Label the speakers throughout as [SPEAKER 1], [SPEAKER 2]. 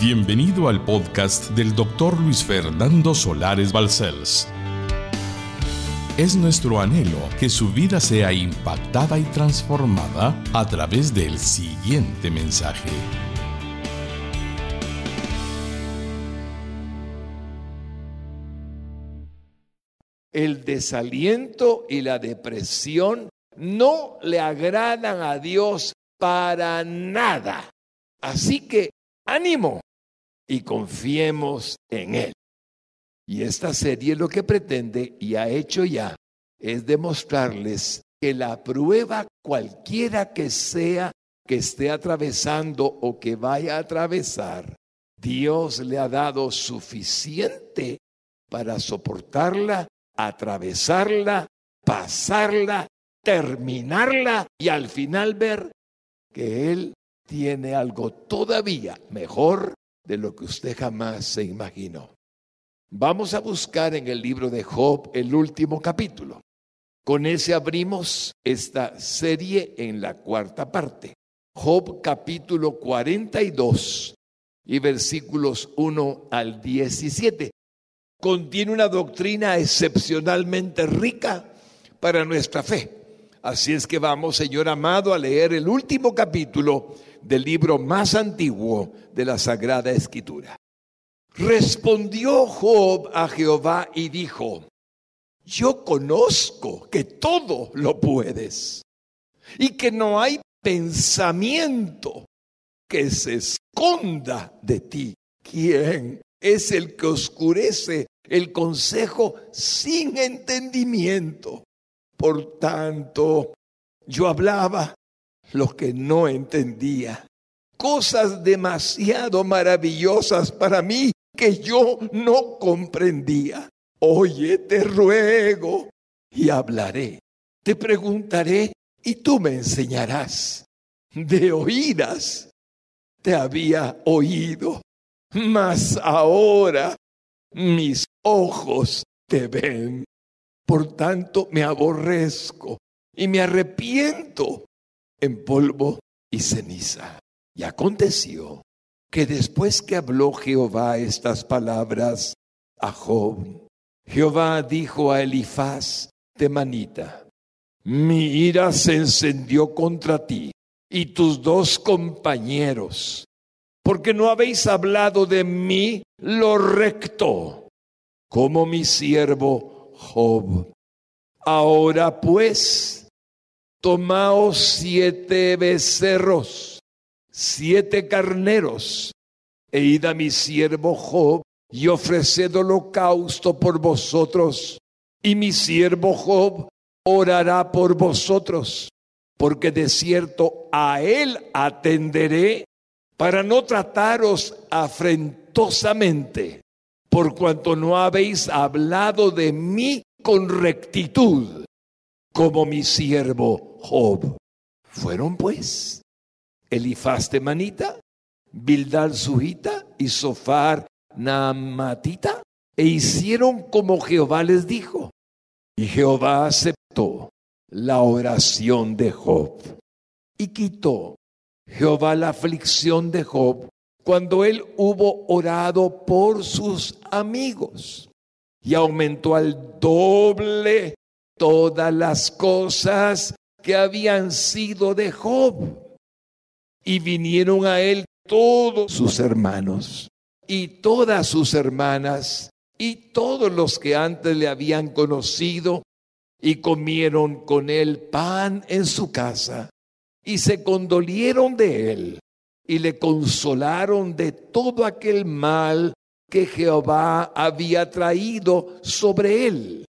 [SPEAKER 1] Bienvenido al podcast del doctor Luis Fernando Solares Balcells. Es nuestro anhelo que su vida sea impactada y transformada a través del siguiente mensaje.
[SPEAKER 2] El desaliento y la depresión no le agradan a Dios para nada. Así que ánimo y confiemos en Él. Y esta serie lo que pretende y ha hecho ya es demostrarles que la prueba cualquiera que sea que esté atravesando o que vaya a atravesar, Dios le ha dado suficiente para soportarla, atravesarla, pasarla, terminarla y al final ver que Él tiene algo todavía mejor de lo que usted jamás se imaginó. Vamos a buscar en el libro de Job el último capítulo. Con ese abrimos esta serie en la cuarta parte. Job capítulo 42 y versículos 1 al 17. Contiene una doctrina excepcionalmente rica para nuestra fe. Así es que vamos, Señor amado, a leer el último capítulo del libro más antiguo de la Sagrada Escritura. Respondió Job a Jehová y dijo, yo conozco que todo lo puedes y que no hay pensamiento que se esconda de ti. ¿Quién es el que oscurece el consejo sin entendimiento? Por tanto, yo hablaba lo que no entendía. Cosas demasiado maravillosas para mí que yo no comprendía. Oye, te ruego y hablaré. Te preguntaré y tú me enseñarás. De oídas te había oído, mas ahora mis ojos te ven. Por tanto me aborrezco y me arrepiento en polvo y ceniza. Y aconteció que después que habló Jehová estas palabras a Job, Jehová dijo a Elifaz Temanita, mi ira se encendió contra ti y tus dos compañeros, porque no habéis hablado de mí lo recto, como mi siervo Job. Ahora pues, Tomaos siete becerros, siete carneros, e id a mi siervo Job y ofreced holocausto por vosotros, y mi siervo Job orará por vosotros, porque de cierto a él atenderé para no trataros afrentosamente, por cuanto no habéis hablado de mí con rectitud, como mi siervo Job. Fueron pues Elifaz de Manita, Bildad Sujita y Sofar Naamatita, e hicieron como Jehová les dijo. Y Jehová aceptó la oración de Job y quitó Jehová la aflicción de Job cuando él hubo orado por sus amigos y aumentó al doble todas las cosas que habían sido de Job. Y vinieron a él todos sus hermanos y todas sus hermanas y todos los que antes le habían conocido y comieron con él pan en su casa y se condolieron de él y le consolaron de todo aquel mal que Jehová había traído sobre él.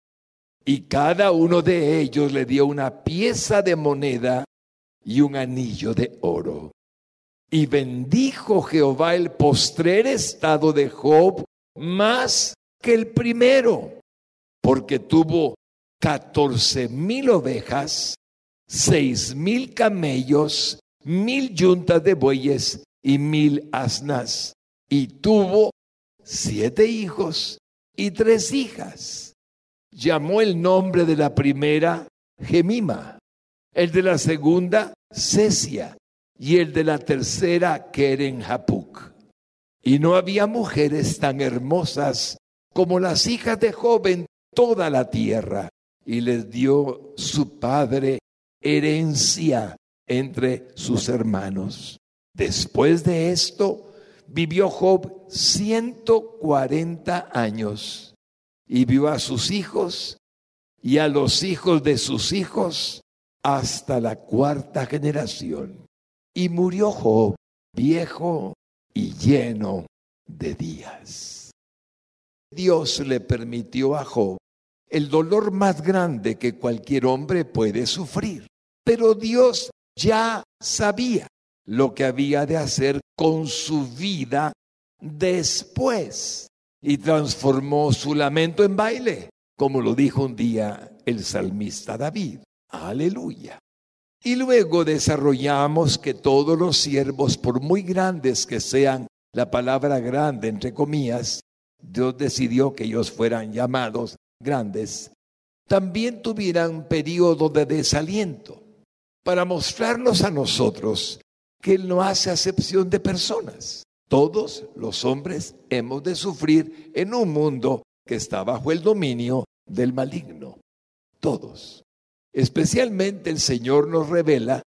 [SPEAKER 2] Y cada uno de ellos le dio una pieza de moneda y un anillo de oro. Y bendijo Jehová el postrer estado de Job más que el primero, porque tuvo catorce mil ovejas, seis mil camellos, mil yuntas de bueyes y mil asnas. Y tuvo siete hijos y tres hijas llamó el nombre de la primera Gemima, el de la segunda Cesia y el de la tercera Keren Hapuk. Y no había mujeres tan hermosas como las hijas de Job en toda la tierra. Y les dio su padre herencia entre sus hermanos. Después de esto, vivió Job 140 años y vio a sus hijos y a los hijos de sus hijos hasta la cuarta generación. Y murió Job viejo y lleno de días. Dios le permitió a Job el dolor más grande que cualquier hombre puede sufrir. Pero Dios ya sabía lo que había de hacer con su vida después y transformó su lamento en baile, como lo dijo un día el salmista David. Aleluya. Y luego desarrollamos que todos los siervos, por muy grandes que sean, la palabra grande entre comillas, Dios decidió que ellos fueran llamados grandes, también tuvieran periodo de desaliento para mostrarnos a nosotros que Él no hace acepción de personas. Todos los hombres hemos de sufrir en un mundo que está bajo el dominio del maligno. Todos. Especialmente el Señor nos revela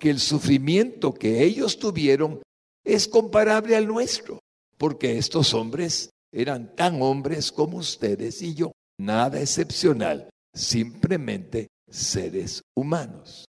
[SPEAKER 2] que el sufrimiento que ellos tuvieron es comparable al nuestro, porque estos hombres eran tan hombres como ustedes y yo, nada excepcional, simplemente seres humanos.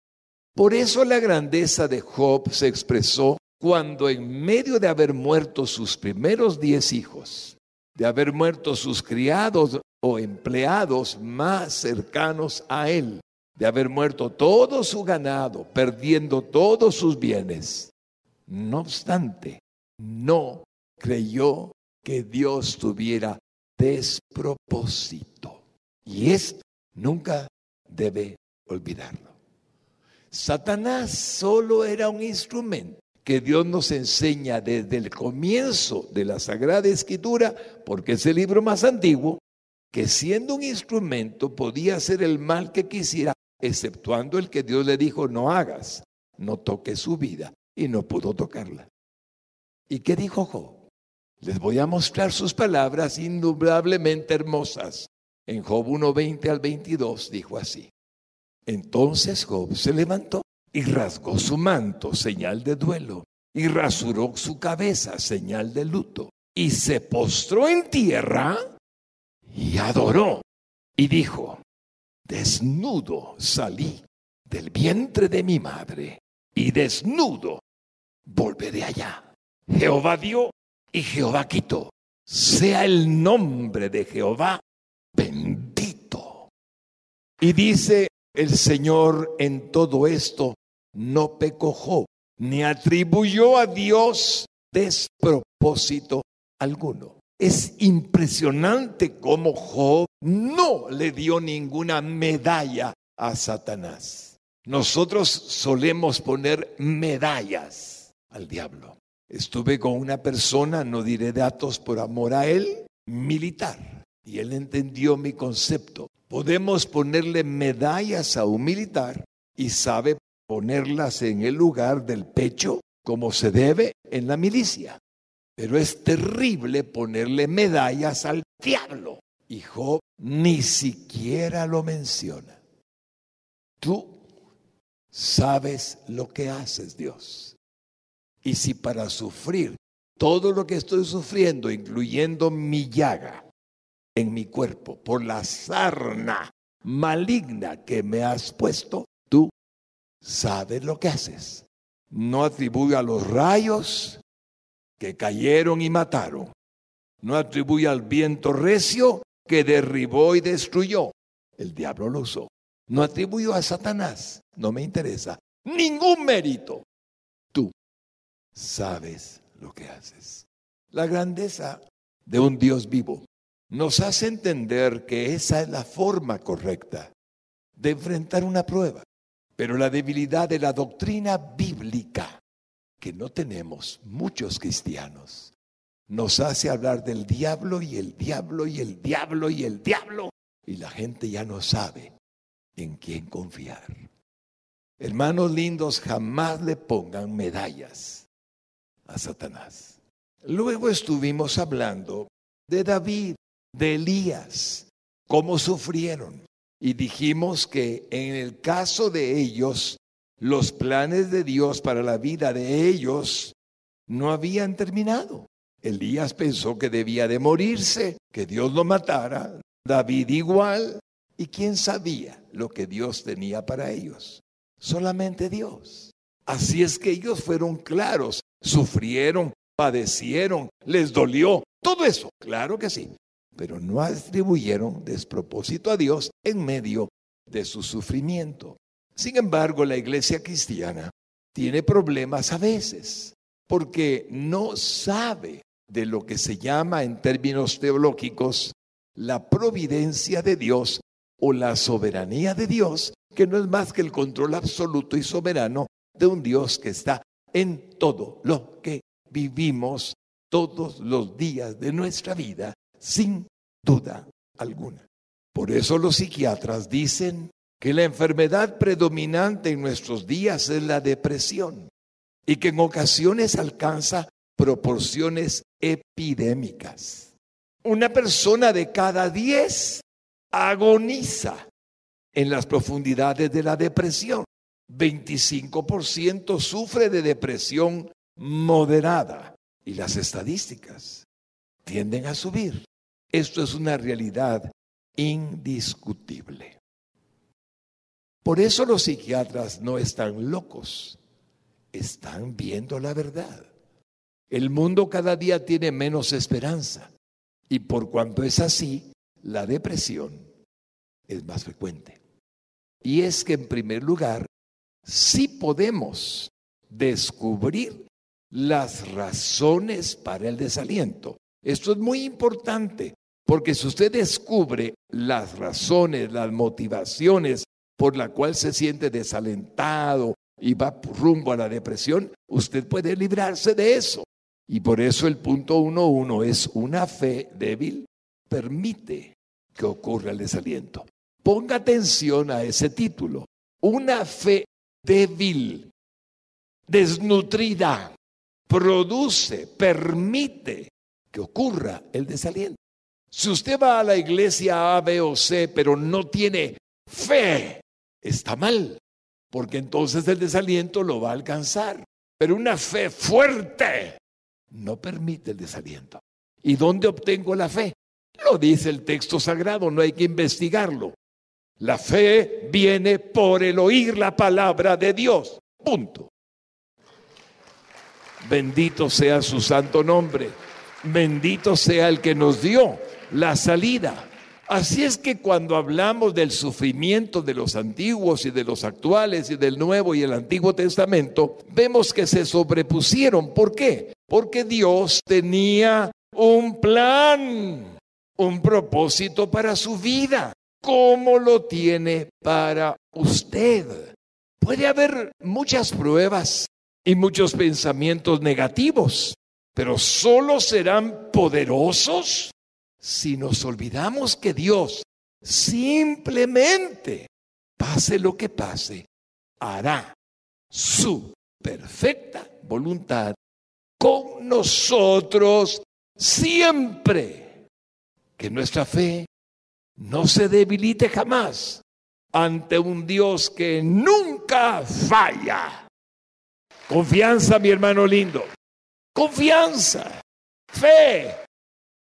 [SPEAKER 2] Por eso la grandeza de Job se expresó cuando en medio de haber muerto sus primeros diez hijos, de haber muerto sus criados o empleados más cercanos a él, de haber muerto todo su ganado, perdiendo todos sus bienes. No obstante, no creyó que Dios tuviera despropósito. Y esto nunca debe olvidarlo. Satanás solo era un instrumento que Dios nos enseña desde el comienzo de la Sagrada Escritura, porque es el libro más antiguo, que siendo un instrumento podía hacer el mal que quisiera exceptuando el que Dios le dijo no hagas, no toques su vida, y no pudo tocarla. ¿Y qué dijo Job? Les voy a mostrar sus palabras indudablemente hermosas. En Job 1.20 al 22 dijo así. Entonces Job se levantó y rasgó su manto, señal de duelo, y rasuró su cabeza, señal de luto, y se postró en tierra y adoró, y dijo, desnudo salí del vientre de mi madre y desnudo volveré allá. Jehová dio y Jehová quitó. Sea el nombre de Jehová bendito. Y dice el Señor en todo esto, no pecó ni atribuyó a Dios despropósito alguno. Es impresionante cómo Job no le dio ninguna medalla a Satanás. Nosotros solemos poner medallas al diablo. Estuve con una persona, no diré datos por amor a él, militar, y él entendió mi concepto. Podemos ponerle medallas a un militar y sabe ponerlas en el lugar del pecho como se debe en la milicia. Pero es terrible ponerle medallas al diablo. Y Job ni siquiera lo menciona. Tú sabes lo que haces, Dios. Y si para sufrir todo lo que estoy sufriendo, incluyendo mi llaga en mi cuerpo, por la sarna maligna que me has puesto, sabes lo que haces. No atribuyo a los rayos que cayeron y mataron. No atribuye al viento recio que derribó y destruyó. El diablo lo usó. No atribuyó a Satanás. No me interesa. Ningún mérito. Tú sabes lo que haces. La grandeza de un Dios vivo nos hace entender que esa es la forma correcta de enfrentar una prueba. Pero la debilidad de la doctrina bíblica que no tenemos muchos cristianos nos hace hablar del diablo y el diablo y el diablo y el diablo y la gente ya no sabe en quién confiar. Hermanos lindos, jamás le pongan medallas a Satanás. Luego estuvimos hablando de David, de Elías, cómo sufrieron. Y dijimos que en el caso de ellos, los planes de Dios para la vida de ellos no habían terminado. Elías pensó que debía de morirse, que Dios lo matara, David igual, y quién sabía lo que Dios tenía para ellos. Solamente Dios. Así es que ellos fueron claros, sufrieron, padecieron, les dolió, todo eso, claro que sí, pero no atribuyeron despropósito a Dios en medio de su sufrimiento. Sin embargo, la iglesia cristiana tiene problemas a veces porque no sabe de lo que se llama en términos teológicos la providencia de Dios o la soberanía de Dios, que no es más que el control absoluto y soberano de un Dios que está en todo lo que vivimos todos los días de nuestra vida, sin duda alguna. Por eso los psiquiatras dicen que la enfermedad predominante en nuestros días es la depresión y que en ocasiones alcanza proporciones epidémicas. Una persona de cada diez agoniza en las profundidades de la depresión. 25% sufre de depresión moderada y las estadísticas tienden a subir. Esto es una realidad indiscutible. Por eso los psiquiatras no están locos, están viendo la verdad. El mundo cada día tiene menos esperanza y por cuanto es así, la depresión es más frecuente. Y es que en primer lugar, sí podemos descubrir las razones para el desaliento. Esto es muy importante, porque si usted descubre las razones, las motivaciones por la cual se siente desalentado y va rumbo a la depresión, usted puede librarse de eso. Y por eso el punto uno uno es una fe débil permite que ocurra el desaliento. Ponga atención a ese título. Una fe débil, desnutrida, produce, permite que ocurra el desaliento. Si usted va a la iglesia A, B o C, pero no tiene fe, está mal, porque entonces el desaliento lo va a alcanzar. Pero una fe fuerte no permite el desaliento. ¿Y dónde obtengo la fe? Lo dice el texto sagrado, no hay que investigarlo. La fe viene por el oír la palabra de Dios. Punto. Bendito sea su santo nombre. Bendito sea el que nos dio la salida. Así es que cuando hablamos del sufrimiento de los antiguos y de los actuales y del Nuevo y el Antiguo Testamento, vemos que se sobrepusieron. ¿Por qué? Porque Dios tenía un plan, un propósito para su vida. ¿Cómo lo tiene para usted? Puede haber muchas pruebas y muchos pensamientos negativos, pero solo serán poderosos si nos olvidamos que Dios simplemente, pase lo que pase, hará su perfecta voluntad con nosotros siempre. Que nuestra fe no se debilite jamás ante un Dios que nunca falla. Confianza, mi hermano lindo. Confianza, fe.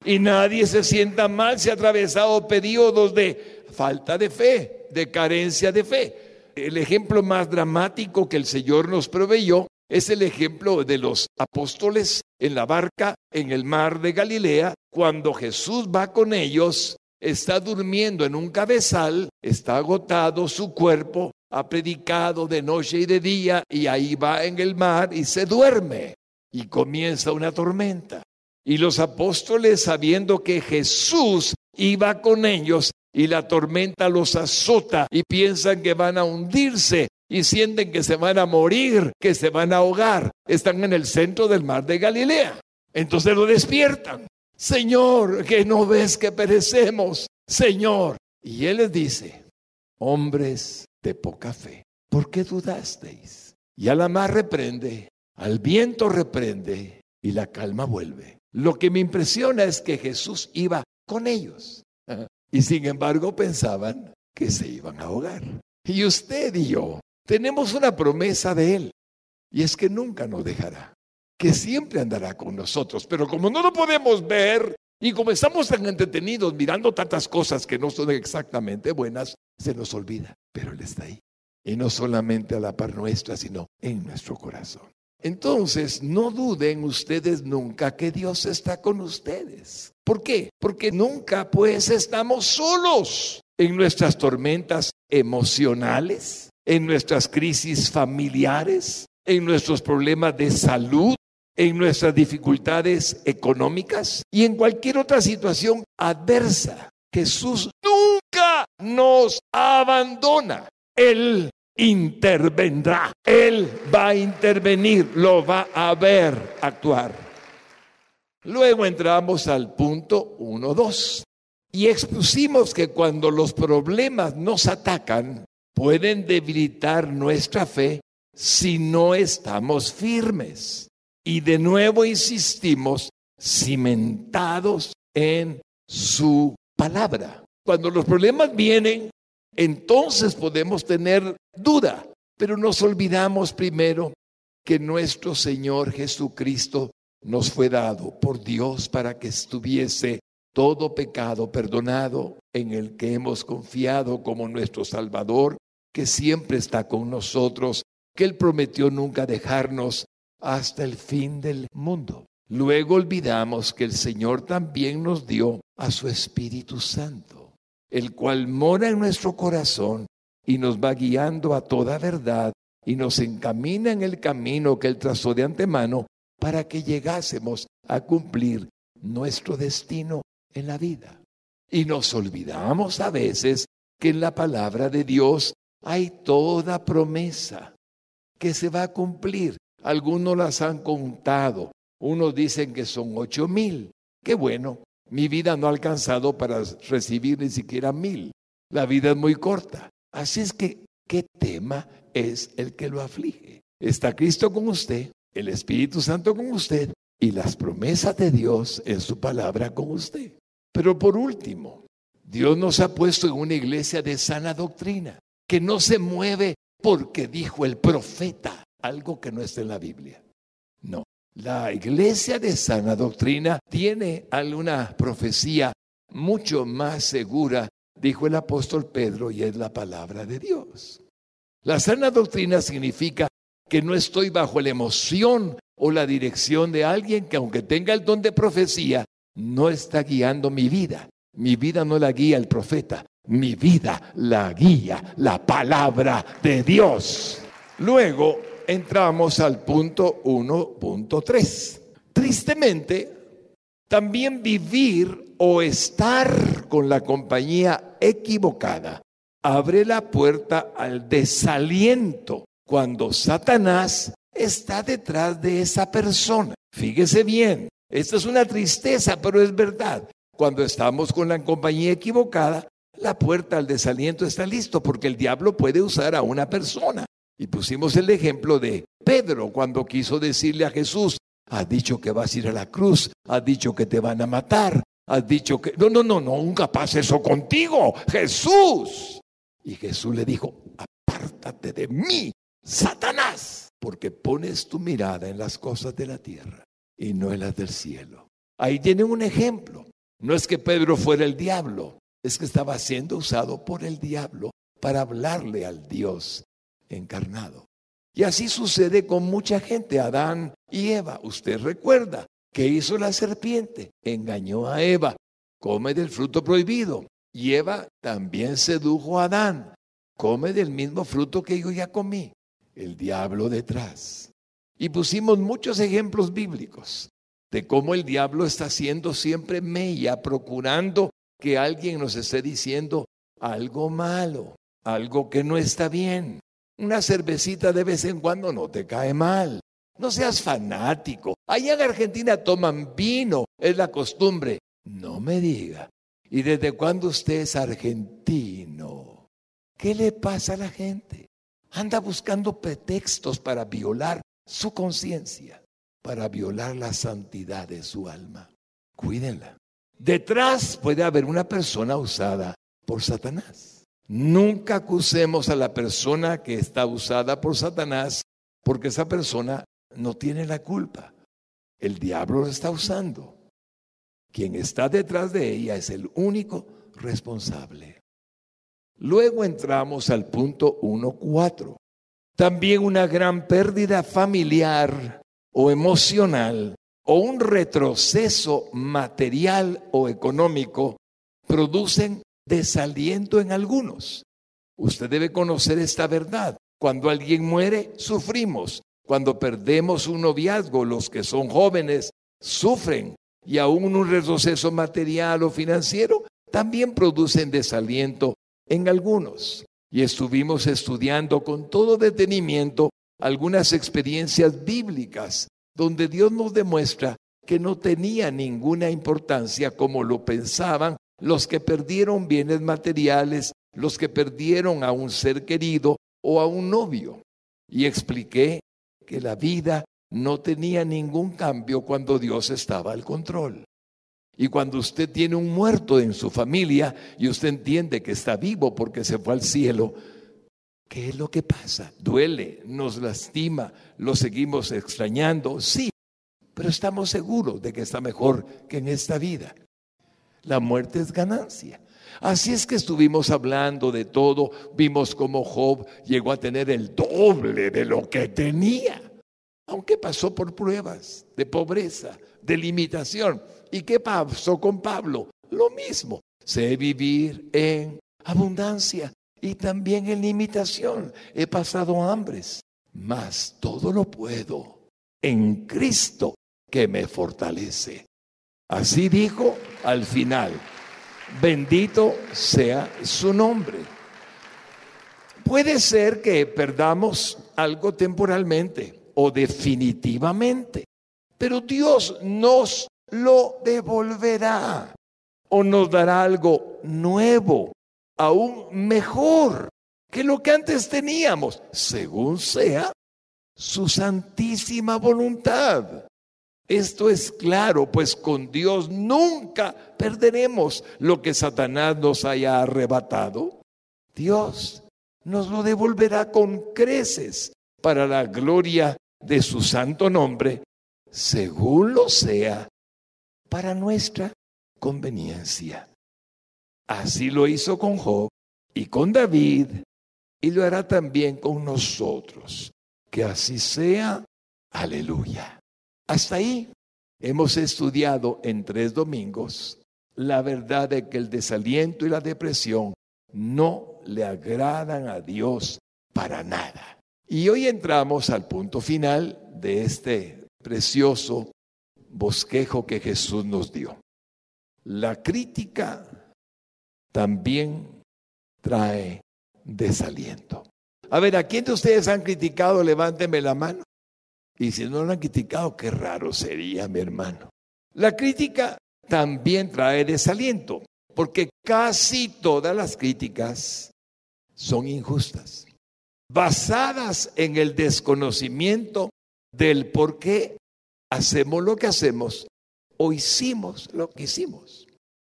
[SPEAKER 2] Y nadie se sienta mal si ha atravesado periodos de falta de fe, de carencia de fe. El ejemplo más dramático que el Señor nos proveyó es el ejemplo de los apóstoles en la barca en el mar de Galilea, cuando Jesús va con ellos, está durmiendo en un cabezal, está agotado su cuerpo, ha predicado de noche y de día y ahí va en el mar y se duerme y comienza una tormenta. Y los apóstoles, sabiendo que Jesús iba con ellos y la tormenta los azota y piensan que van a hundirse y sienten que se van a morir, que se van a ahogar, están en el centro del mar de Galilea. Entonces lo despiertan. Señor, que no ves que perecemos, Señor. Y él les dice, hombres de poca fe, ¿por qué dudasteis? Y a la mar reprende, al viento reprende, y la calma vuelve. Lo que me impresiona es que Jesús iba con ellos y sin embargo pensaban que se iban a ahogar. Y usted y yo tenemos una promesa de Él y es que nunca nos dejará, que siempre andará con nosotros. Pero como no lo podemos ver y como estamos tan entretenidos mirando tantas cosas que no son exactamente buenas, se nos olvida. Pero Él está ahí. Y no solamente a la par nuestra, sino en nuestro corazón. Entonces, no duden ustedes nunca que Dios está con ustedes. ¿Por qué? Porque nunca pues estamos solos en nuestras tormentas emocionales, en nuestras crisis familiares, en nuestros problemas de salud, en nuestras dificultades económicas y en cualquier otra situación adversa. Jesús nunca nos abandona. Él intervendrá. Él va a intervenir, lo va a ver actuar. Luego entramos al punto 1-2 y expusimos que cuando los problemas nos atacan, pueden debilitar nuestra fe si no estamos firmes. Y de nuevo insistimos, cimentados en su palabra. Cuando los problemas vienen, entonces podemos tener duda, pero nos olvidamos primero que nuestro Señor Jesucristo nos fue dado por Dios para que estuviese todo pecado perdonado en el que hemos confiado como nuestro Salvador, que siempre está con nosotros, que Él prometió nunca dejarnos hasta el fin del mundo. Luego olvidamos que el Señor también nos dio a su Espíritu Santo el cual mora en nuestro corazón y nos va guiando a toda verdad y nos encamina en el camino que Él trazó de antemano para que llegásemos a cumplir nuestro destino en la vida. Y nos olvidamos a veces que en la palabra de Dios hay toda promesa que se va a cumplir. Algunos las han contado, unos dicen que son ocho mil. Qué bueno, mi vida no ha alcanzado para recibir ni siquiera mil. La vida es muy corta. Así es que, ¿qué tema es el que lo aflige? Está Cristo con usted, el Espíritu Santo con usted y las promesas de Dios en su palabra con usted. Pero por último, Dios nos ha puesto en una iglesia de sana doctrina, que no se mueve porque dijo el profeta algo que no está en la Biblia. No, la iglesia de sana doctrina tiene alguna profecía mucho más segura, dijo el apóstol Pedro, y es la palabra de Dios. La sana doctrina significa que no estoy bajo la emoción o la dirección de alguien que aunque tenga el don de profecía, no está guiando mi vida. Mi vida no la guía el profeta, mi vida la guía la palabra de Dios. Luego, entramos al punto 1.3. Tristemente, también vivir o estar con la compañía equivocada abre la puerta al desaliento cuando Satanás está detrás de esa persona. Fíjese bien, esta es una tristeza, pero es verdad. Cuando estamos con la compañía equivocada, la puerta al desaliento está listo porque el diablo puede usar a una persona. Y pusimos el ejemplo de Pedro cuando quiso decirle a Jesús, has dicho que vas a ir a la cruz, has dicho que te van a matar, has dicho que... No, no, no, no, nunca pasa eso contigo, Jesús. Y Jesús le dijo, apártate de mí, Satanás, porque pones tu mirada en las cosas de la tierra y no en las del cielo. Ahí tiene un ejemplo. No es que Pedro fuera el diablo, es que estaba siendo usado por el diablo para hablarle al Dios encarnado. Y así sucede con mucha gente, Adán y Eva. Usted recuerda que hizo la serpiente, engañó a Eva, come del fruto prohibido. Y Eva también sedujo a Adán, come del mismo fruto que yo ya comí, el diablo detrás. Y pusimos muchos ejemplos bíblicos de cómo el diablo está haciendo siempre mella, procurando que alguien nos esté diciendo algo malo, algo que no está bien. Una cervecita de vez en cuando no te cae mal. No seas fanático. Allá en Argentina toman vino, es la costumbre. No me diga. ¿Y desde cuándo usted es argentino? ¿Qué le pasa a la gente? Anda buscando pretextos para violar su conciencia. para violar la santidad de su alma. Cuídenla. Detrás puede haber una persona usada por Satanás. Nunca acusemos a la persona que está usada por Satanás porque esa persona no tiene la culpa. El diablo lo está usando. Quien está detrás de ella es el único responsable. Luego entramos al punto 1.4. También una gran pérdida familiar o emocional o un retroceso material o económico producen desaliento en algunos. Usted debe conocer esta verdad. Cuando alguien muere, sufrimos. Cuando perdemos un noviazgo, los que son jóvenes sufren. Y aún un retroceso material o financiero también producen desaliento en algunos. Y estuvimos estudiando con todo detenimiento algunas experiencias bíblicas donde Dios nos demuestra que no tenía ninguna importancia como lo pensaban los que perdieron bienes materiales, los que perdieron a un ser querido o a un novio. Y expliqué que la vida no tenía ningún cambio cuando Dios estaba al control. Y cuando usted tiene un muerto en su familia y usted entiende que está vivo porque se fue al cielo, ¿qué es lo que pasa? Duele, nos lastima, lo seguimos extrañando, sí, pero estamos seguros de que está mejor que en esta vida. La muerte es ganancia. Así es que estuvimos hablando de todo, vimos cómo Job llegó a tener el doble de lo que tenía, aunque pasó por pruebas de pobreza, de limitación. ¿Y qué pasó con Pablo? Lo mismo. Sé vivir en abundancia y también en limitación. He pasado hambres, mas todo lo puedo en Cristo que me fortalece. Así dijo al final. Bendito sea su nombre. Puede ser que perdamos algo temporalmente o definitivamente, pero Dios nos lo devolverá o nos dará algo nuevo, aún mejor que lo que antes teníamos, según sea su santísima voluntad. Esto es claro, pues con Dios nunca perderemos lo que Satanás nos haya arrebatado. Dios nos lo devolverá con creces para la gloria de su santo nombre, según lo sea para nuestra conveniencia. Así lo hizo con Job y con David y lo hará también con nosotros. Que así sea. Aleluya. Hasta ahí hemos estudiado en tres domingos la verdad de que el desaliento y la depresión no le agradan a Dios para nada. Y hoy entramos al punto final de este precioso bosquejo que Jesús nos dio. La crítica también trae desaliento. A ver, ¿a quién de ustedes han criticado? Levánteme la mano. Y si no lo han criticado, qué raro sería, mi hermano. La crítica también trae desaliento, porque casi todas las críticas son injustas, basadas en el desconocimiento del por qué hacemos lo que hacemos o hicimos lo que hicimos.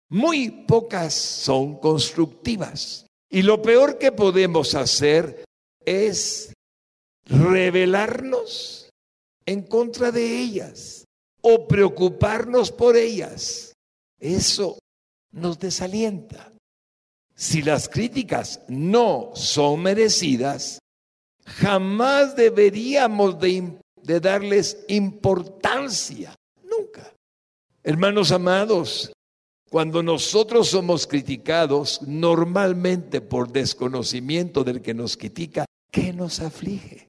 [SPEAKER 2] Muy pocas son constructivas. Y lo peor que podemos hacer es revelarnos en contra de ellas o preocuparnos por ellas. Eso nos desalienta. Si las críticas no son merecidas, jamás deberíamos de darles importancia. Nunca. Hermanos amados, cuando nosotros somos criticados, normalmente por desconocimiento del que nos critica, ¿qué nos aflige?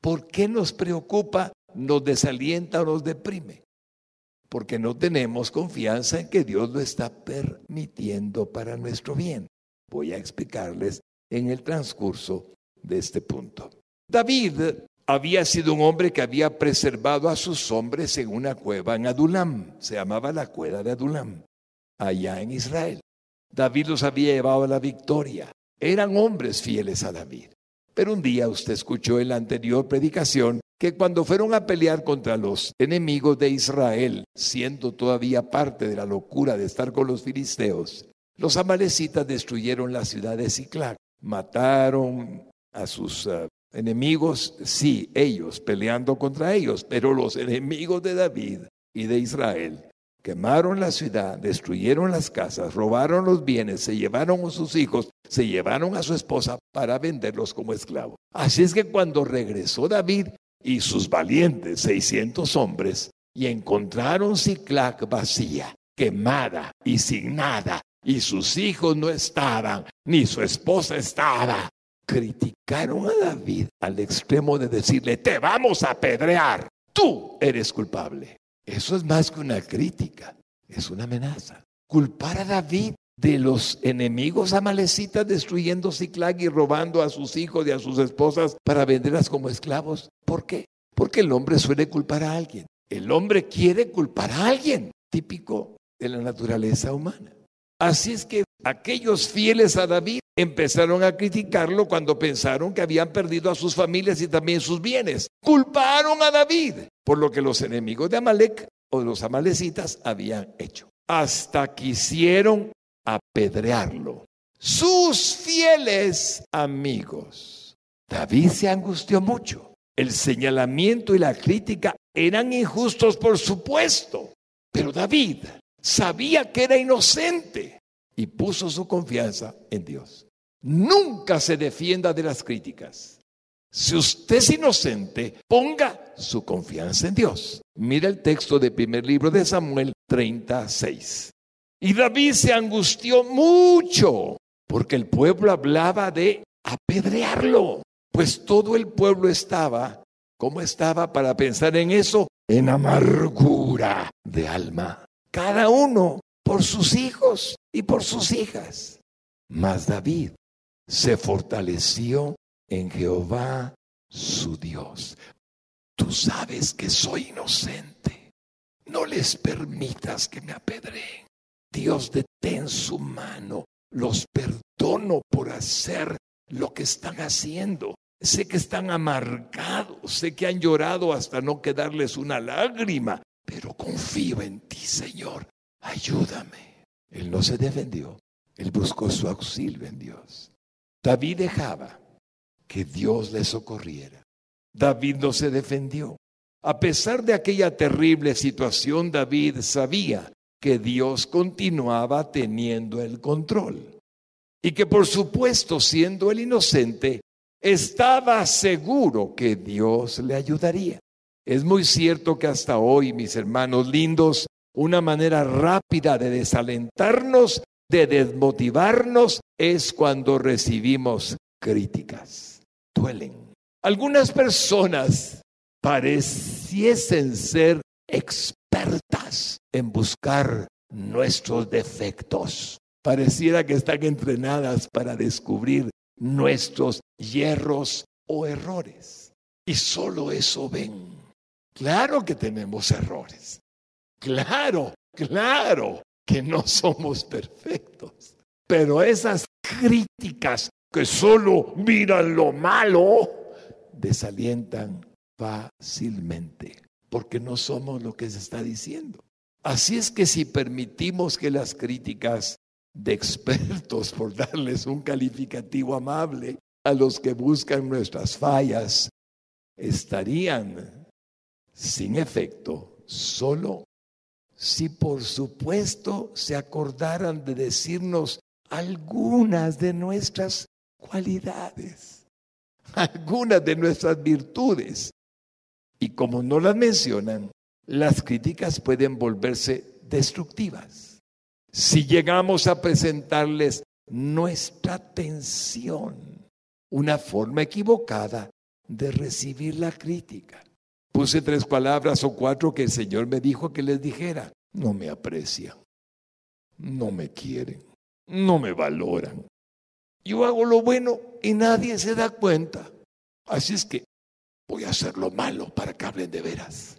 [SPEAKER 2] ¿Por qué nos preocupa, nos desalienta o nos deprime? Porque no tenemos confianza en que Dios lo está permitiendo para nuestro bien. Voy a explicarles en el transcurso de este punto. David había sido un hombre que había preservado a sus hombres en una cueva en Adulam, se llamaba la cueva de Adulam, allá en Israel. David los había llevado a la victoria. Eran hombres fieles a David. Pero un día usted escuchó en la anterior predicación que cuando fueron a pelear contra los enemigos de Israel, siendo todavía parte de la locura de estar con los filisteos, los amalecitas destruyeron la ciudad de Ciclac, mataron a sus eh, enemigos, sí, ellos peleando contra ellos, pero los enemigos de David y de Israel quemaron la ciudad, destruyeron las casas, robaron los bienes, se llevaron a sus hijos, se llevaron a su esposa para venderlos como esclavos. Así es que cuando regresó David y sus valientes 600 hombres y encontraron Ciclac vacía, quemada y sin nada, y sus hijos no estaban, ni su esposa estaba, criticaron a David al extremo de decirle, te vamos a apedrear, tú eres culpable. Eso es más que una crítica, es una amenaza. Culpar a David de los enemigos amalecitas destruyendo Ciclag y robando a sus hijos y a sus esposas para venderlas como esclavos. ¿Por qué? Porque el hombre suele culpar a alguien. El hombre quiere culpar a alguien, típico de la naturaleza humana. Así es que aquellos fieles a David empezaron a criticarlo cuando pensaron que habían perdido a sus familias y también sus bienes. Culparon a David por lo que los enemigos de Amalek o los amalecitas habían hecho. Hasta quisieron apedrearlo. Sus fieles amigos. David se angustió mucho. El señalamiento y la crítica eran injustos, por supuesto. Pero David sabía que era inocente y puso su confianza en Dios. Nunca se defienda de las críticas. Si usted es inocente, ponga su confianza en Dios. Mira el texto del primer libro de Samuel 36. Y David se angustió mucho porque el pueblo hablaba de apedrearlo, pues todo el pueblo estaba, ¿cómo estaba para pensar en eso? En amargura de alma cada uno por sus hijos y por sus hijas. Mas David se fortaleció en Jehová su Dios. Tú sabes que soy inocente. No les permitas que me apedreen. Dios detén su mano. Los perdono por hacer lo que están haciendo. Sé que están amargados, sé que han llorado hasta no quedarles una lágrima, pero confío en ti, Señor, ayúdame. Él no se defendió, él buscó su auxilio en Dios. David dejaba que Dios le socorriera. David no se defendió. A pesar de aquella terrible situación, David sabía que Dios continuaba teniendo el control. Y que por supuesto, siendo el inocente, estaba seguro que Dios le ayudaría. Es muy cierto que hasta hoy, mis hermanos lindos, una manera rápida de desalentarnos, de desmotivarnos, es cuando recibimos críticas. Duelen. Algunas personas pareciesen ser expertas en buscar nuestros defectos. Pareciera que están entrenadas para descubrir nuestros hierros o errores. Y solo eso ven. Claro que tenemos errores. Claro, claro que no somos perfectos. Pero esas críticas que solo miran lo malo, desalientan fácilmente, porque no somos lo que se está diciendo. Así es que si permitimos que las críticas de expertos, por darles un calificativo amable, a los que buscan nuestras fallas, estarían sin efecto, solo si por supuesto se acordaran de decirnos algunas de nuestras cualidades, algunas de nuestras virtudes. Y como no las mencionan, las críticas pueden volverse destructivas. Si llegamos a presentarles nuestra tensión, una forma equivocada de recibir la crítica. Puse tres palabras o cuatro que el Señor me dijo que les dijera. No me aprecian, no me quieren, no me valoran. Yo hago lo bueno y nadie se da cuenta. Así es que voy a hacer lo malo para que hablen de veras.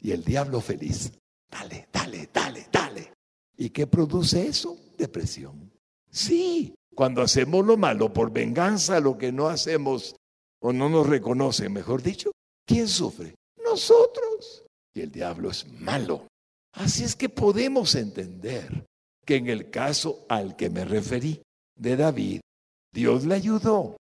[SPEAKER 2] Y el diablo feliz. Dale, dale, dale, dale. ¿Y qué produce eso? Depresión. Sí, cuando hacemos lo malo por venganza, lo que no hacemos o no nos reconocen, mejor dicho, ¿Quién sufre? Nosotros. Y el diablo es malo. Así es que podemos entender que en el caso al que me referí de David, Dios le ayudó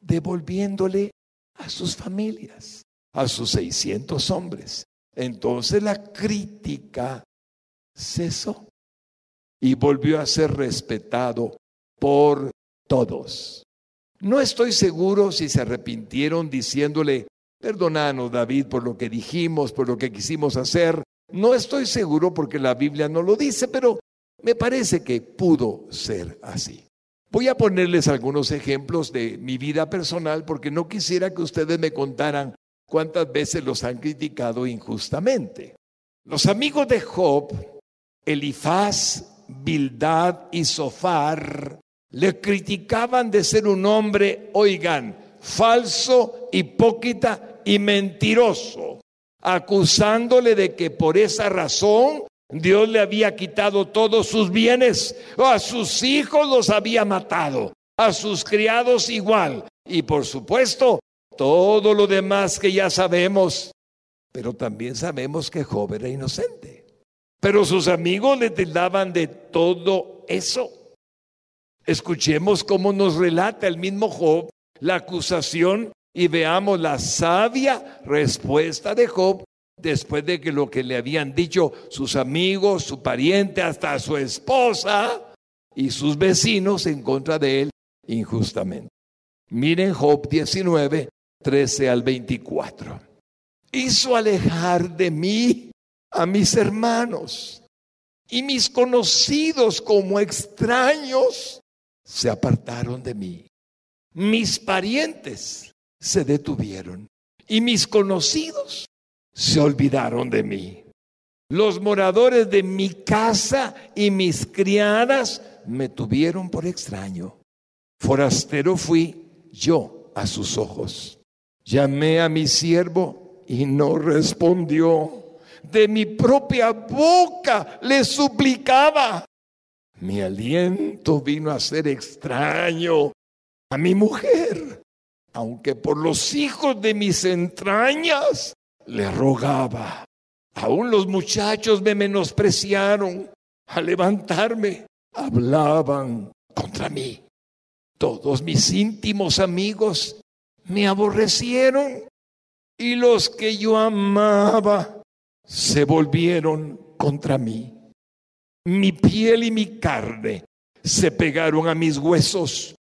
[SPEAKER 2] devolviéndole a sus familias, a sus 600 hombres. Entonces la crítica cesó y volvió a ser respetado por todos. No estoy seguro si se arrepintieron diciéndole, perdonanos David por lo que dijimos, por lo que quisimos hacer. No estoy seguro porque la Biblia no lo dice, pero me parece que pudo ser así. Voy a ponerles algunos ejemplos de mi vida personal porque no quisiera que ustedes me contaran cuántas veces los han criticado injustamente. Los amigos de Job, Elifaz, Bildad y Sofar, le criticaban de ser un hombre, oigan, falso, hipócrita y mentiroso, acusándole de que por esa razón Dios le había quitado todos sus bienes, a sus hijos los había matado, a sus criados igual, y por supuesto, todo lo demás que ya sabemos, pero también sabemos que Job era inocente. Pero sus amigos le tildaban de todo eso. Escuchemos cómo nos relata el mismo Job la acusación y veamos la sabia respuesta de Job después de que lo que le habían dicho sus amigos, su pariente, hasta su esposa y sus vecinos en contra de él injustamente. Miren Job 19, 13 al 24. Hizo alejar de mí a mis hermanos y mis conocidos como extraños se apartaron de mí. Mis parientes se detuvieron y mis conocidos se olvidaron de mí. Los moradores de mi casa y mis criadas me tuvieron por extraño. Forastero fui yo a sus ojos. Llamé a mi siervo y no respondió. De mi propia boca le suplicaba. Mi aliento vino a ser extraño a mi mujer, aunque por los hijos de mis entrañas le rogaba. Aún los muchachos me menospreciaron. Al levantarme, hablaban contra mí. Todos mis íntimos amigos me aborrecieron y los que yo amaba se volvieron contra mí. Mi piel y mi carne se pegaron a mis huesos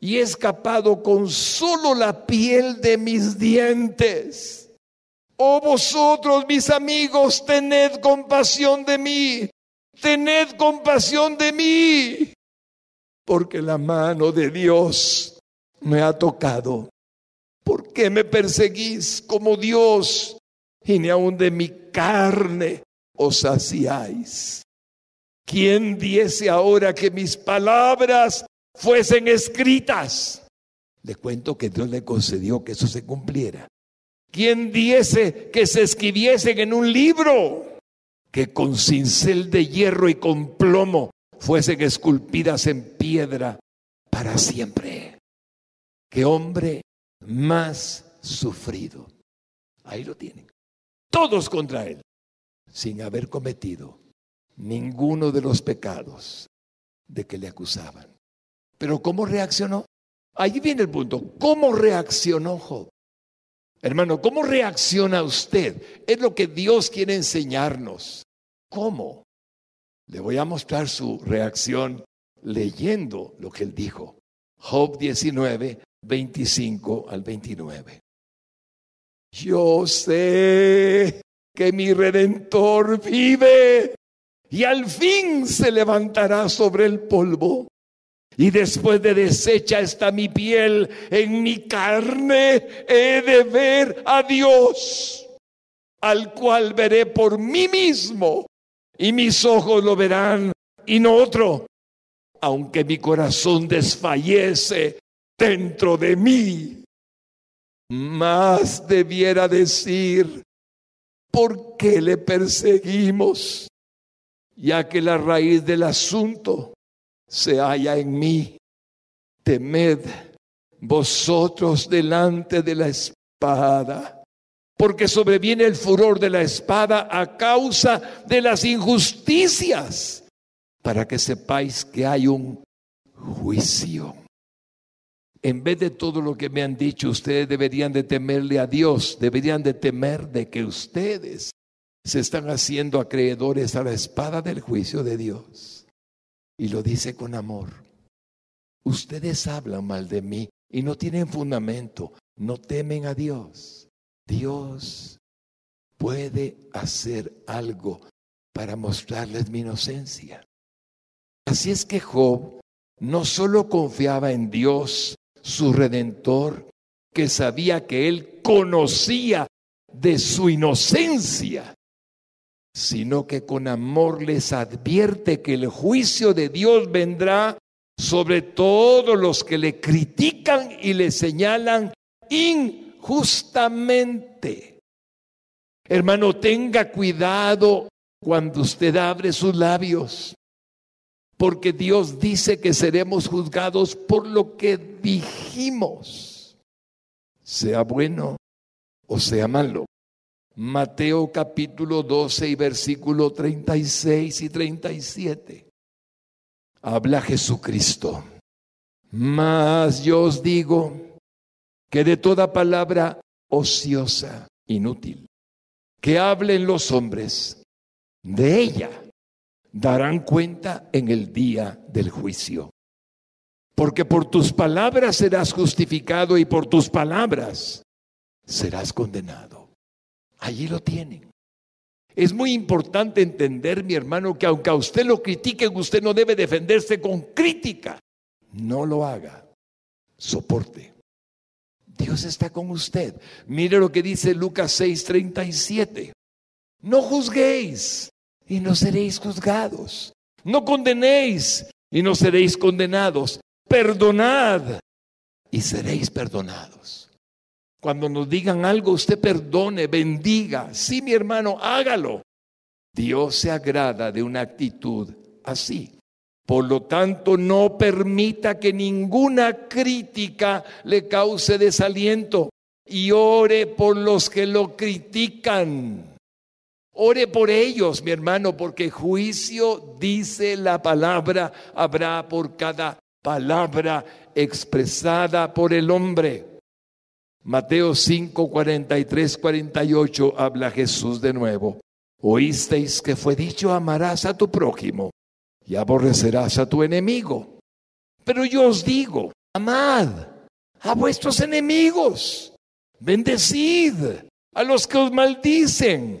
[SPEAKER 2] y he escapado con solo la piel de mis dientes. Oh vosotros, mis amigos, tened compasión de mí, tened compasión de mí, porque la mano de Dios me ha tocado. ¿Por qué me perseguís como Dios y ni aun de mi carne os saciáis? ¿Quién diese ahora que mis palabras fuesen escritas? Le cuento que Dios le concedió que eso se cumpliera. ¿Quién diese que se escribiesen en un libro que con cincel de hierro y con plomo fuesen esculpidas en piedra para siempre? ¿Qué hombre más sufrido? Ahí lo tienen. Todos contra él, sin haber cometido ninguno de los pecados de que le acusaban. Pero ¿cómo reaccionó? Ahí viene el punto. ¿Cómo reaccionó Job? Hermano, ¿cómo reacciona usted? Es lo que Dios quiere enseñarnos. ¿Cómo? Le voy a mostrar su reacción leyendo lo que él dijo. Job 19, 25 al 29. Yo sé que mi redentor vive y al fin se levantará sobre el polvo. Y después de deshecha está mi piel, en mi carne he de ver a Dios, al cual veré por mí mismo, y mis ojos lo verán y no otro, aunque mi corazón desfallece dentro de mí. Más debiera decir, ¿por qué le perseguimos? Ya que la raíz del asunto se halla en mí. Temed vosotros delante de la espada porque sobreviene el furor de la espada a causa de las injusticias, para que sepáis que hay un juicio. En vez de todo lo que me han dicho, ustedes deberían de temerle a Dios, deberían de temer de que ustedes se están haciendo acreedores a la espada del juicio de Dios. Y lo dice con amor. Ustedes hablan mal de mí y no tienen fundamento, no temen a Dios. Dios puede hacer algo para mostrarles mi inocencia. Así es que Job no solo confiaba en Dios, su redentor, que sabía que él conocía de su inocencia, sino que con amor les advierte que el juicio de Dios vendrá sobre todos los que le critican y le señalan injustamente. Hermano, tenga cuidado cuando usted abre sus labios, porque Dios dice que seremos juzgados por lo que dijimos, sea bueno o sea malo. Mateo capítulo 12 y versículo 36 y 37. Habla Jesucristo. Mas yo os digo que de toda palabra ociosa, inútil, que hablen los hombres, de ella darán cuenta en el día del juicio. Porque por tus palabras serás justificado y por tus palabras serás condenado. Allí lo tienen. Es muy importante entender, mi hermano, que aunque a usted lo critiquen, usted no debe defenderse con crítica. No lo haga. Soporte. Dios está con usted. Mire lo que dice Lucas 6:37. No juzguéis y no seréis juzgados. No condenéis y no seréis condenados. Perdonad y seréis perdonados. Cuando nos digan algo, usted perdone, bendiga. Sí, mi hermano, hágalo. Dios se agrada de una actitud así. Por lo tanto, no permita que ninguna crítica le cause desaliento y ore por los que lo critican. Ore por ellos, mi hermano, porque juicio, dice la palabra, habrá por cada palabra expresada por el hombre. Mateo 5, 43, 48 habla Jesús de nuevo. Oísteis que fue dicho, amarás a tu prójimo y aborrecerás a tu enemigo. Pero yo os digo, amad a vuestros enemigos, bendecid a los que os maldicen,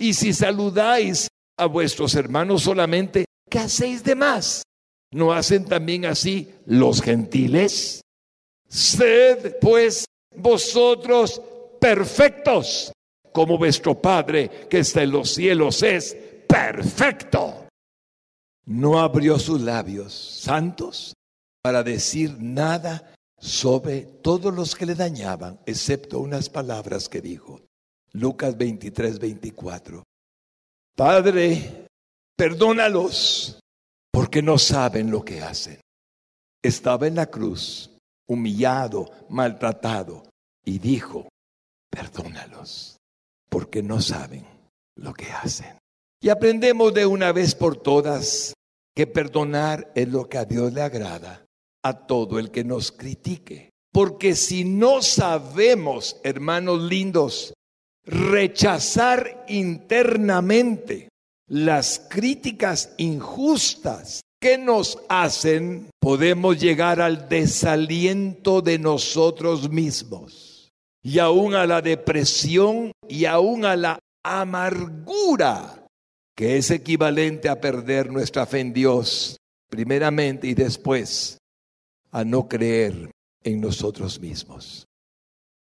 [SPEAKER 2] Y si saludáis a vuestros hermanos solamente, ¿qué hacéis de más? ¿No hacen también así los gentiles? Sed pues vosotros perfectos, como vuestro Padre que está en los cielos es perfecto no abrió sus labios santos para decir nada sobre todos los que le dañaban, excepto unas palabras que dijo. Lucas 23, 24. Padre, perdónalos porque no saben lo que hacen. Estaba en la cruz, humillado, maltratado, y dijo, perdónalos porque no saben lo que hacen. Y aprendemos de una vez por todas que perdonar es lo que a Dios le agrada a todo el que nos critique. Porque si no sabemos, hermanos lindos, rechazar internamente las críticas injustas que nos hacen, podemos llegar al desaliento de nosotros mismos y aún a la depresión y aún a la amargura que es equivalente a perder nuestra fe en Dios, primeramente y después a no creer en nosotros mismos.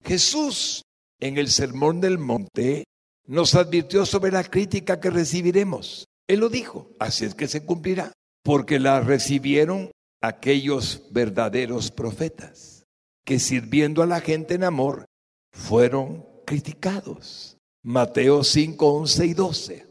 [SPEAKER 2] Jesús en el Sermón del Monte nos advirtió sobre la crítica que recibiremos. Él lo dijo, así es que se cumplirá, porque la recibieron aquellos verdaderos profetas, que sirviendo a la gente en amor, fueron criticados. Mateo 5, 11 y 12.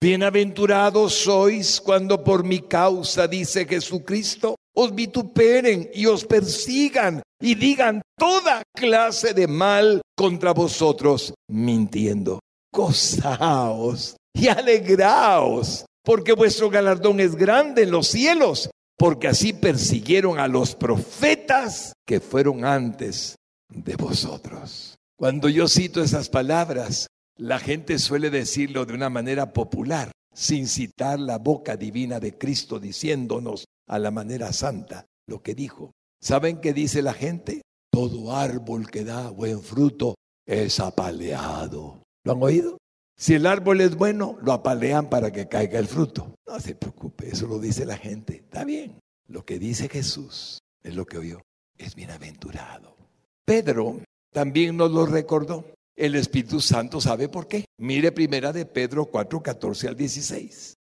[SPEAKER 2] Bienaventurados sois cuando por mi causa, dice Jesucristo, os vituperen y os persigan y digan toda clase de mal contra vosotros, mintiendo. Gozaos y alegraos, porque vuestro galardón es grande en los cielos, porque así persiguieron a los profetas que fueron antes de vosotros. Cuando yo cito esas palabras, la gente suele decirlo de una manera popular, sin citar la boca divina de Cristo diciéndonos a la manera santa lo que dijo. ¿Saben qué dice la gente? Todo árbol que da buen fruto es apaleado. ¿Lo han oído? Si el árbol es bueno, lo apalean para que caiga el fruto. No se preocupe, eso lo dice la gente. Está bien. Lo que dice Jesús es lo que oyó. Es bienaventurado. Pedro también nos lo recordó. El Espíritu Santo sabe por qué. Mire primera de Pedro 4, 14 al 16.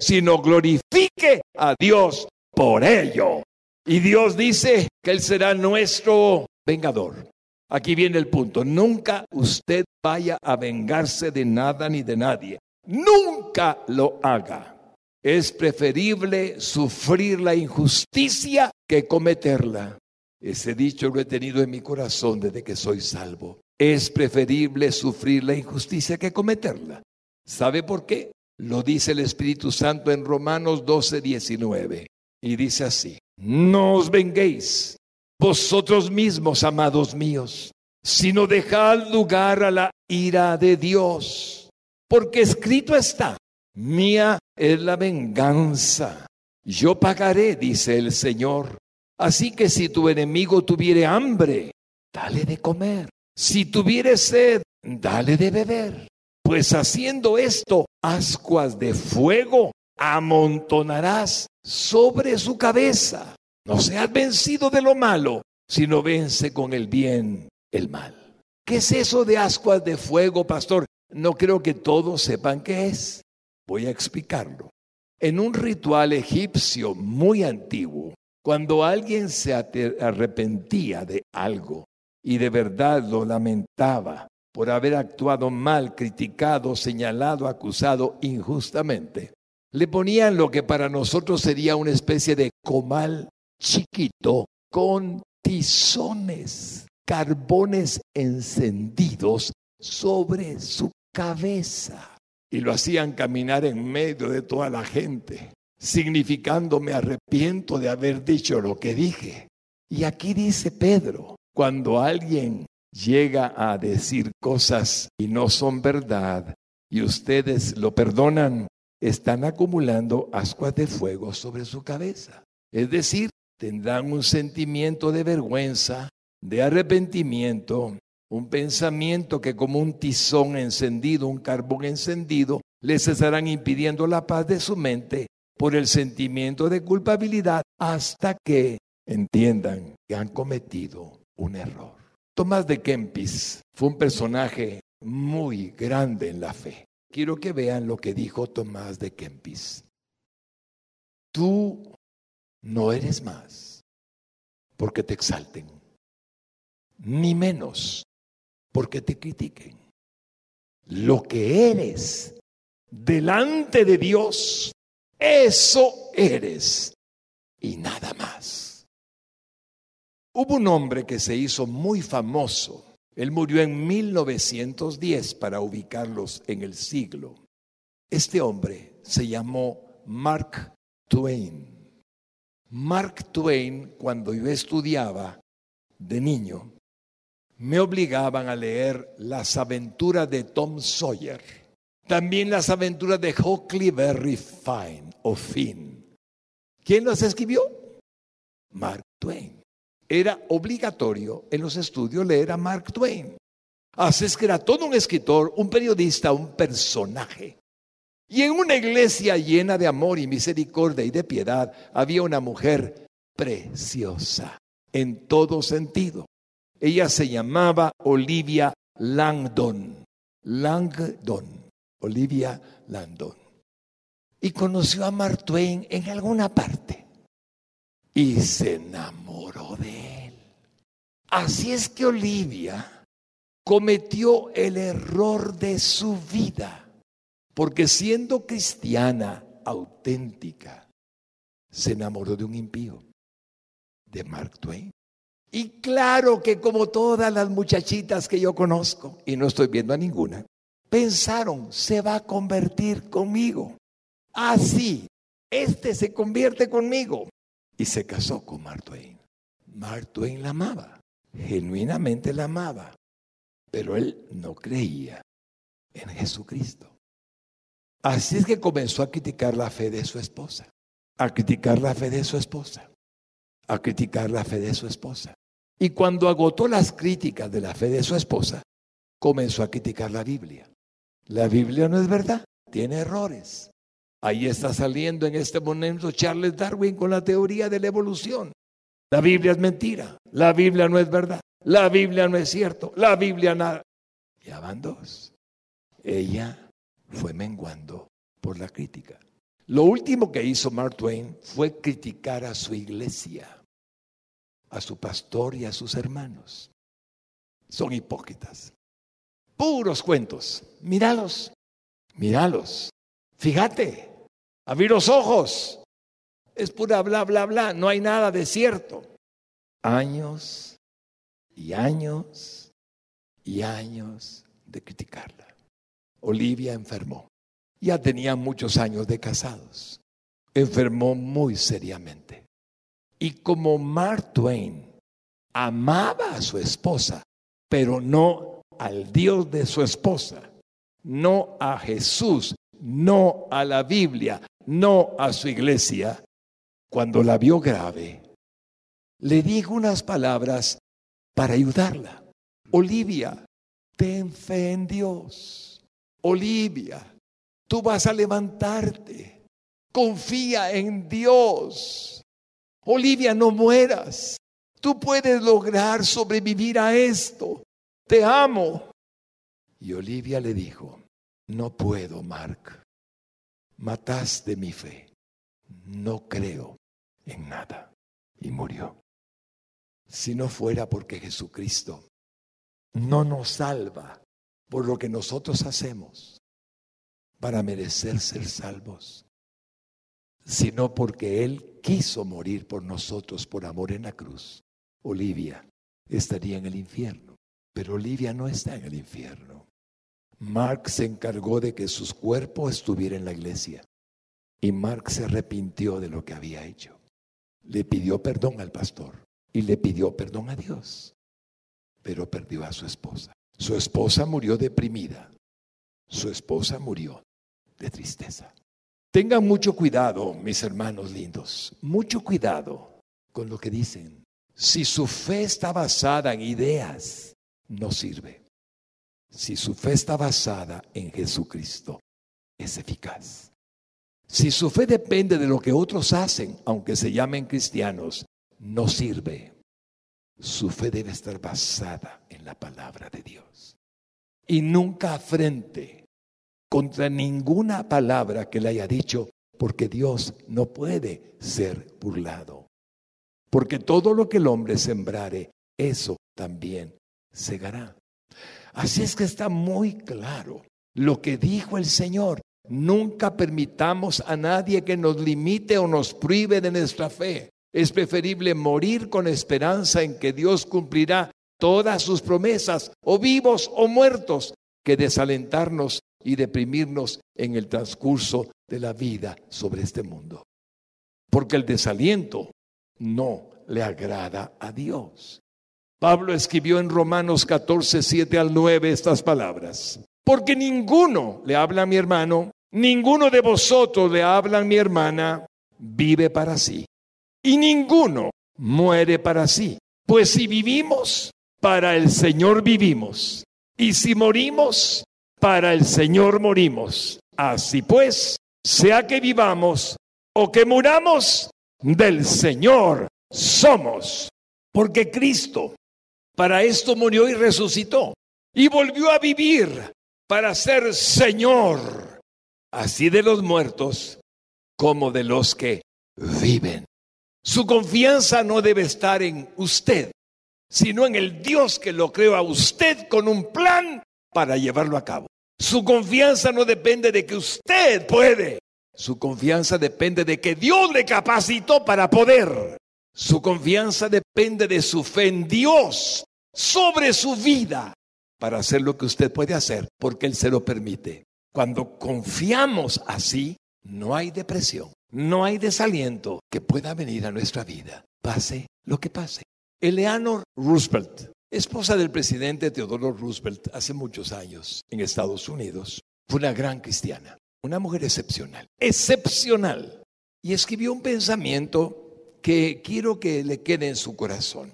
[SPEAKER 2] sino glorifique a Dios por ello. Y Dios dice que Él será nuestro vengador. Aquí viene el punto. Nunca usted vaya a vengarse de nada ni de nadie. Nunca lo haga. Es preferible sufrir la injusticia que cometerla. Ese dicho lo he tenido en mi corazón desde que soy salvo. Es preferible sufrir la injusticia que cometerla. ¿Sabe por qué? Lo dice el Espíritu Santo en Romanos 12, 19. Y dice así, no os venguéis vosotros mismos, amados míos, sino dejad lugar a la ira de Dios. Porque escrito está, mía es la venganza. Yo pagaré, dice el Señor. Así que si tu enemigo tuviere hambre, dale de comer. Si tuviere sed, dale de beber. Pues haciendo esto, ascuas de fuego amontonarás sobre su cabeza. No seas vencido de lo malo, sino vence con el bien el mal. ¿Qué es eso de ascuas de fuego, pastor? No creo que todos sepan qué es. Voy a explicarlo. En un ritual egipcio muy antiguo, cuando alguien se arrepentía de algo, y de verdad lo lamentaba por haber actuado mal, criticado, señalado, acusado injustamente. Le ponían lo que para nosotros sería una especie de comal chiquito con tizones, carbones encendidos sobre su cabeza. Y lo hacían caminar en medio de toda la gente, significando me arrepiento de haber dicho lo que dije. Y aquí dice Pedro, cuando alguien llega a decir cosas y no son verdad y ustedes lo perdonan, están acumulando ascuas de fuego sobre su cabeza. Es decir, tendrán un sentimiento de vergüenza, de arrepentimiento, un pensamiento que como un tizón encendido, un carbón encendido, les estarán impidiendo la paz de su mente por el sentimiento de culpabilidad hasta que entiendan que han cometido un error. Tomás de Kempis fue un personaje muy grande en la fe. Quiero que vean lo que dijo Tomás de Kempis. Tú no eres más porque te exalten, ni menos porque te critiquen. Lo que eres delante de Dios, eso eres y nada más. Hubo un hombre que se hizo muy famoso. Él murió en 1910 para ubicarlos en el siglo. Este hombre se llamó Mark Twain. Mark Twain, cuando yo estudiaba de niño, me obligaban a leer las aventuras de Tom Sawyer. También las aventuras de Huckleberry Fine o Finn. ¿Quién los escribió? Mark Twain. Era obligatorio en los estudios leer a Mark Twain. Así es que era todo un escritor, un periodista, un personaje. Y en una iglesia llena de amor y misericordia y de piedad había una mujer preciosa en todo sentido. Ella se llamaba Olivia Langdon. Langdon. Olivia Langdon. Y conoció a Mark Twain en alguna parte. Y se enamoró de él. Así es que Olivia cometió el error de su vida. Porque siendo cristiana auténtica, se enamoró de un impío, de Mark Twain. Y claro que como todas las muchachitas que yo conozco, y no estoy viendo a ninguna, pensaron, se va a convertir conmigo. Así, este se convierte conmigo. Y se casó con Mark Twain. Mark Twain la amaba, genuinamente la amaba, pero él no creía en Jesucristo. Así es que comenzó a criticar la fe de su esposa, a criticar la fe de su esposa, a criticar la fe de su esposa. Y cuando agotó las críticas de la fe de su esposa, comenzó a criticar la Biblia. La Biblia no es verdad, tiene errores. Ahí está saliendo en este momento Charles Darwin con la teoría de la evolución. La Biblia es mentira, la Biblia no es verdad, la Biblia no es cierto, la Biblia nada. Ya van dos. Ella fue menguando por la crítica. Lo último que hizo Mark Twain fue criticar a su iglesia a su pastor y a sus hermanos. Son hipócritas. Puros cuentos. Míralos, míralos. Fíjate, abrir los ojos. Es pura bla, bla, bla. No hay nada de cierto. Años y años y años de criticarla. Olivia enfermó. Ya tenía muchos años de casados. Enfermó muy seriamente. Y como Mark Twain amaba a su esposa, pero no al Dios de su esposa, no a Jesús, no a la Biblia, no a su iglesia, cuando la vio grave, le dijo unas palabras para ayudarla. Olivia, ten fe en Dios. Olivia, tú vas a levantarte. Confía en Dios. Olivia, no mueras. Tú puedes lograr sobrevivir a esto. Te amo. Y Olivia le dijo, no puedo, Mark. Mataste mi fe. No creo en nada. Y murió. Si no fuera porque Jesucristo no nos salva por lo que nosotros hacemos para merecer ser salvos, sino porque Él quiso morir por nosotros por amor en la cruz, Olivia estaría en el infierno. Pero Olivia no está en el infierno. Mark se encargó de que su cuerpo estuviera en la iglesia. Y Mark se arrepintió de lo que había hecho. Le pidió perdón al pastor y le pidió perdón a Dios. Pero perdió a su esposa. Su esposa murió deprimida. Su esposa murió de tristeza. Tengan mucho cuidado, mis hermanos lindos, mucho cuidado con lo que dicen. Si su fe está basada en ideas, no sirve. Si su fe está basada en Jesucristo, es eficaz. Si su fe depende de lo que otros hacen, aunque se llamen cristianos, no sirve. Su fe debe estar basada en la palabra de Dios. Y nunca frente contra ninguna palabra que le haya dicho, porque Dios no puede ser burlado. Porque todo lo que el hombre sembrare, eso también segará. Así es que está muy claro lo que dijo el Señor. Nunca permitamos a nadie que nos limite o nos prive de nuestra fe. Es preferible morir con esperanza en que Dios cumplirá todas sus promesas, o vivos o muertos, que desalentarnos y deprimirnos en el transcurso de la vida sobre este mundo. Porque el desaliento no le agrada a Dios. Pablo escribió en Romanos 14, 7 al 9 estas palabras. Porque ninguno, le habla a mi hermano, ninguno de vosotros, le habla a mi hermana, vive para sí. Y ninguno muere para sí. Pues si vivimos, para el Señor vivimos. Y si morimos, para el Señor morimos. Así pues, sea que vivamos o que muramos, del Señor somos. Porque Cristo para esto murió y resucitó. Y volvió a vivir para ser Señor, así de los muertos como de los que viven. Su confianza no debe estar en usted, sino en el Dios que lo creó a usted con un plan para llevarlo a cabo. Su confianza no depende de que usted puede. Su confianza depende de que Dios le capacitó para poder. Su confianza depende de su fe en Dios sobre su vida para hacer lo que usted puede hacer, porque Él se lo permite. Cuando confiamos así, no hay depresión, no hay desaliento que pueda venir a nuestra vida, pase lo que pase. Eleanor Roosevelt, esposa del presidente Teodoro Roosevelt hace muchos años en Estados Unidos, fue una gran cristiana, una mujer excepcional, excepcional, y escribió un pensamiento que quiero que le quede en su corazón.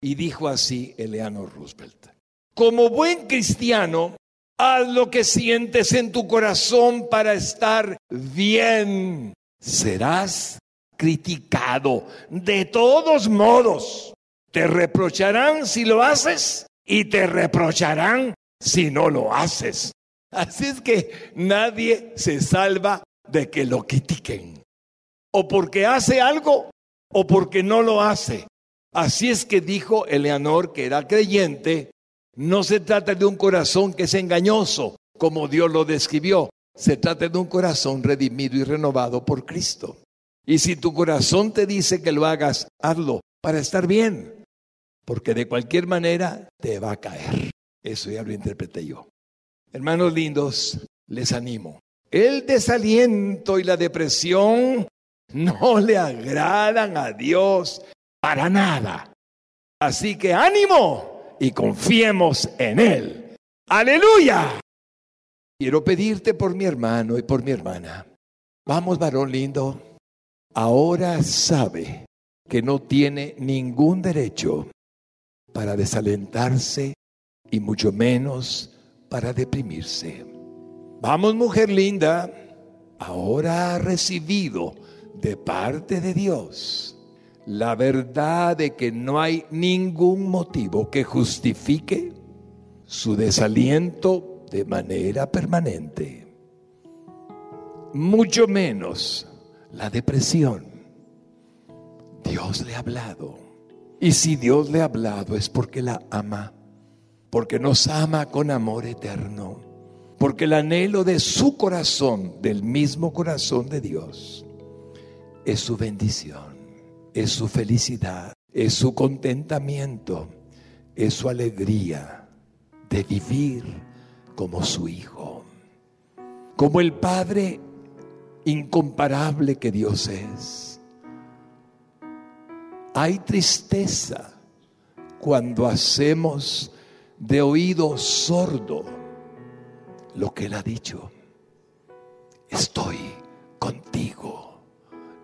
[SPEAKER 2] Y dijo así Eleanor Roosevelt, como buen cristiano, haz lo que sientes en tu corazón para estar bien. Serás criticado de todos modos. Te reprocharán si lo haces y te reprocharán si no lo haces. Así es que nadie se salva de que lo critiquen. O porque hace algo o porque no lo hace. Así es que dijo Eleanor, que era creyente, no se trata de un corazón que es engañoso, como Dios lo describió. Se trata de un corazón redimido y renovado por Cristo. Y si tu corazón te dice que lo hagas, hazlo para estar bien, porque de cualquier manera te va a caer. Eso ya lo interpreté yo. Hermanos lindos, les animo. El desaliento y la depresión no le agradan a Dios para nada. Así que ánimo y confiemos en Él. Aleluya. Quiero pedirte por mi hermano y por mi hermana. Vamos, varón lindo. Ahora sabe que no tiene ningún derecho para desalentarse y mucho menos para deprimirse. Vamos, mujer linda. Ahora ha recibido de parte de Dios la verdad de que no hay ningún motivo que justifique su desaliento de manera permanente, mucho menos la depresión. Dios le ha hablado. Y si Dios le ha hablado es porque la ama, porque nos ama con amor eterno, porque el anhelo de su corazón, del mismo corazón de Dios, es su bendición es su felicidad, es su contentamiento, es su alegría de vivir como su hijo, como el Padre incomparable que Dios es. Hay tristeza cuando hacemos de oído sordo lo que Él ha dicho. Estoy contigo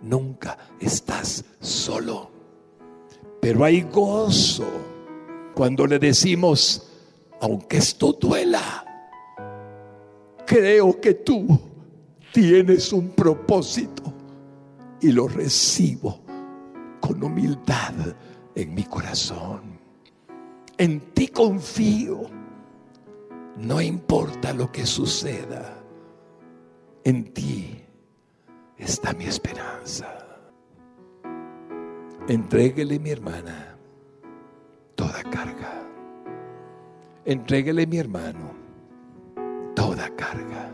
[SPEAKER 2] nunca estás solo. Pero hay gozo cuando le decimos, aunque esto duela, creo que tú tienes un propósito y lo recibo con humildad en mi corazón. En ti confío, no importa lo que suceda, en ti está mi esperanza. Entréguele mi hermana toda carga. Entréguele mi hermano toda carga.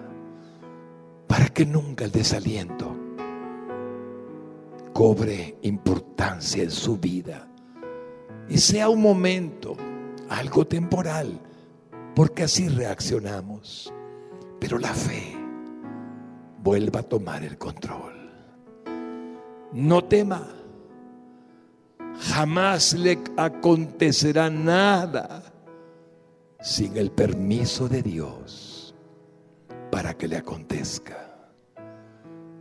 [SPEAKER 2] Para que nunca el desaliento cobre importancia en su vida. Y sea un momento, algo temporal, porque así reaccionamos. Pero la fe vuelva a tomar el control. No tema, jamás le acontecerá nada sin el permiso de Dios. para que le acontezca.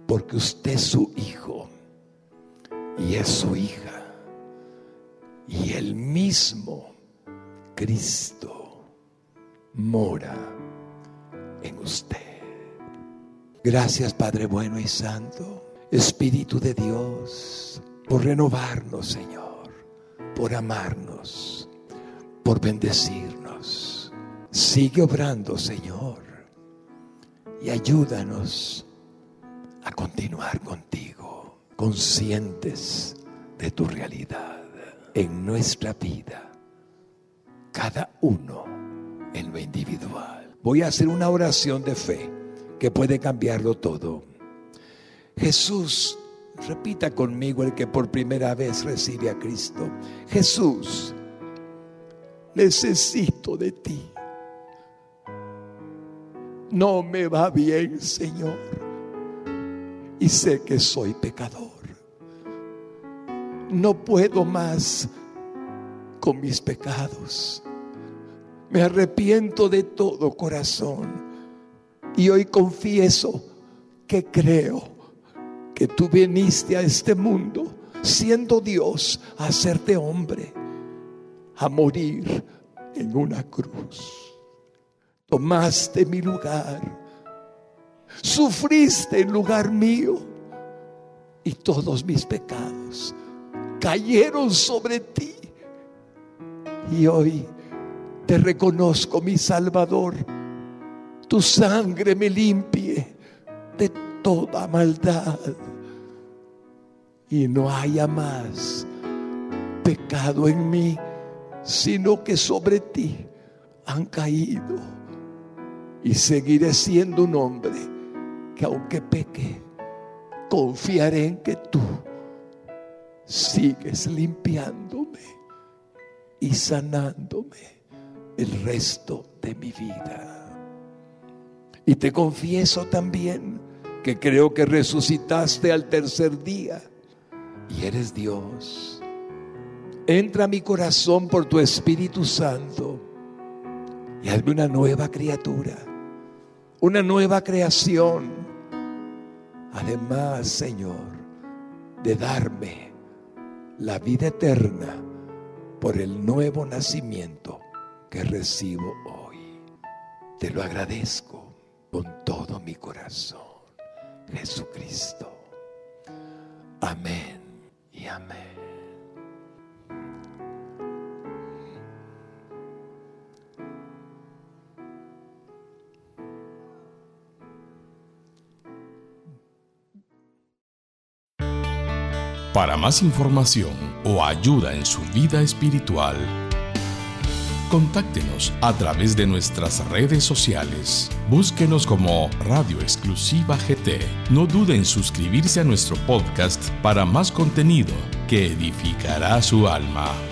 [SPEAKER 2] Porque usted es su hijo y es su hija. Y el mismo Cristo mora en usted. Gracias Padre bueno y santo, Espíritu de Dios, por renovarnos Señor, por amarnos, por bendecirnos. Sigue obrando Señor y ayúdanos a continuar contigo, conscientes de tu realidad en nuestra vida, cada uno en lo individual. Voy a hacer una oración de fe que puede cambiarlo todo. Jesús, repita conmigo el que por primera vez recibe a Cristo. Jesús, necesito de ti. No me va bien, Señor. Y sé que soy pecador. No puedo más con mis pecados. Me arrepiento de todo corazón. Y hoy confieso que creo que tú viniste a este mundo siendo Dios a hacerte hombre, a morir en una cruz tomaste mi lugar, sufriste en lugar mío y todos mis pecados cayeron sobre ti. Y hoy te reconozco, mi Salvador, tu sangre me limpie de toda maldad y no haya más pecado en mí, sino que sobre ti han caído y seguiré siendo un hombre que aunque peque, confiaré en que tú sigues limpiándome y sanándome el resto de mi vida. Y te confieso también que creo que resucitaste al tercer día y eres Dios. Entra a mi corazón por tu Espíritu Santo y hazme una nueva criatura una nueva creación. Además, Señor, de darme la vida eterna por el nuevo nacimiento que recibo hoy. Te lo agradezco con todo mi corazón, Jesucristo. Amén y amén.
[SPEAKER 1] Para más información o ayuda en su vida espiritual, contáctenos a través de nuestras redes sociales. Búsquenos como Radio Exclusiva GT. No dude en suscribirse a nuestro podcast para más contenido que edificará su alma.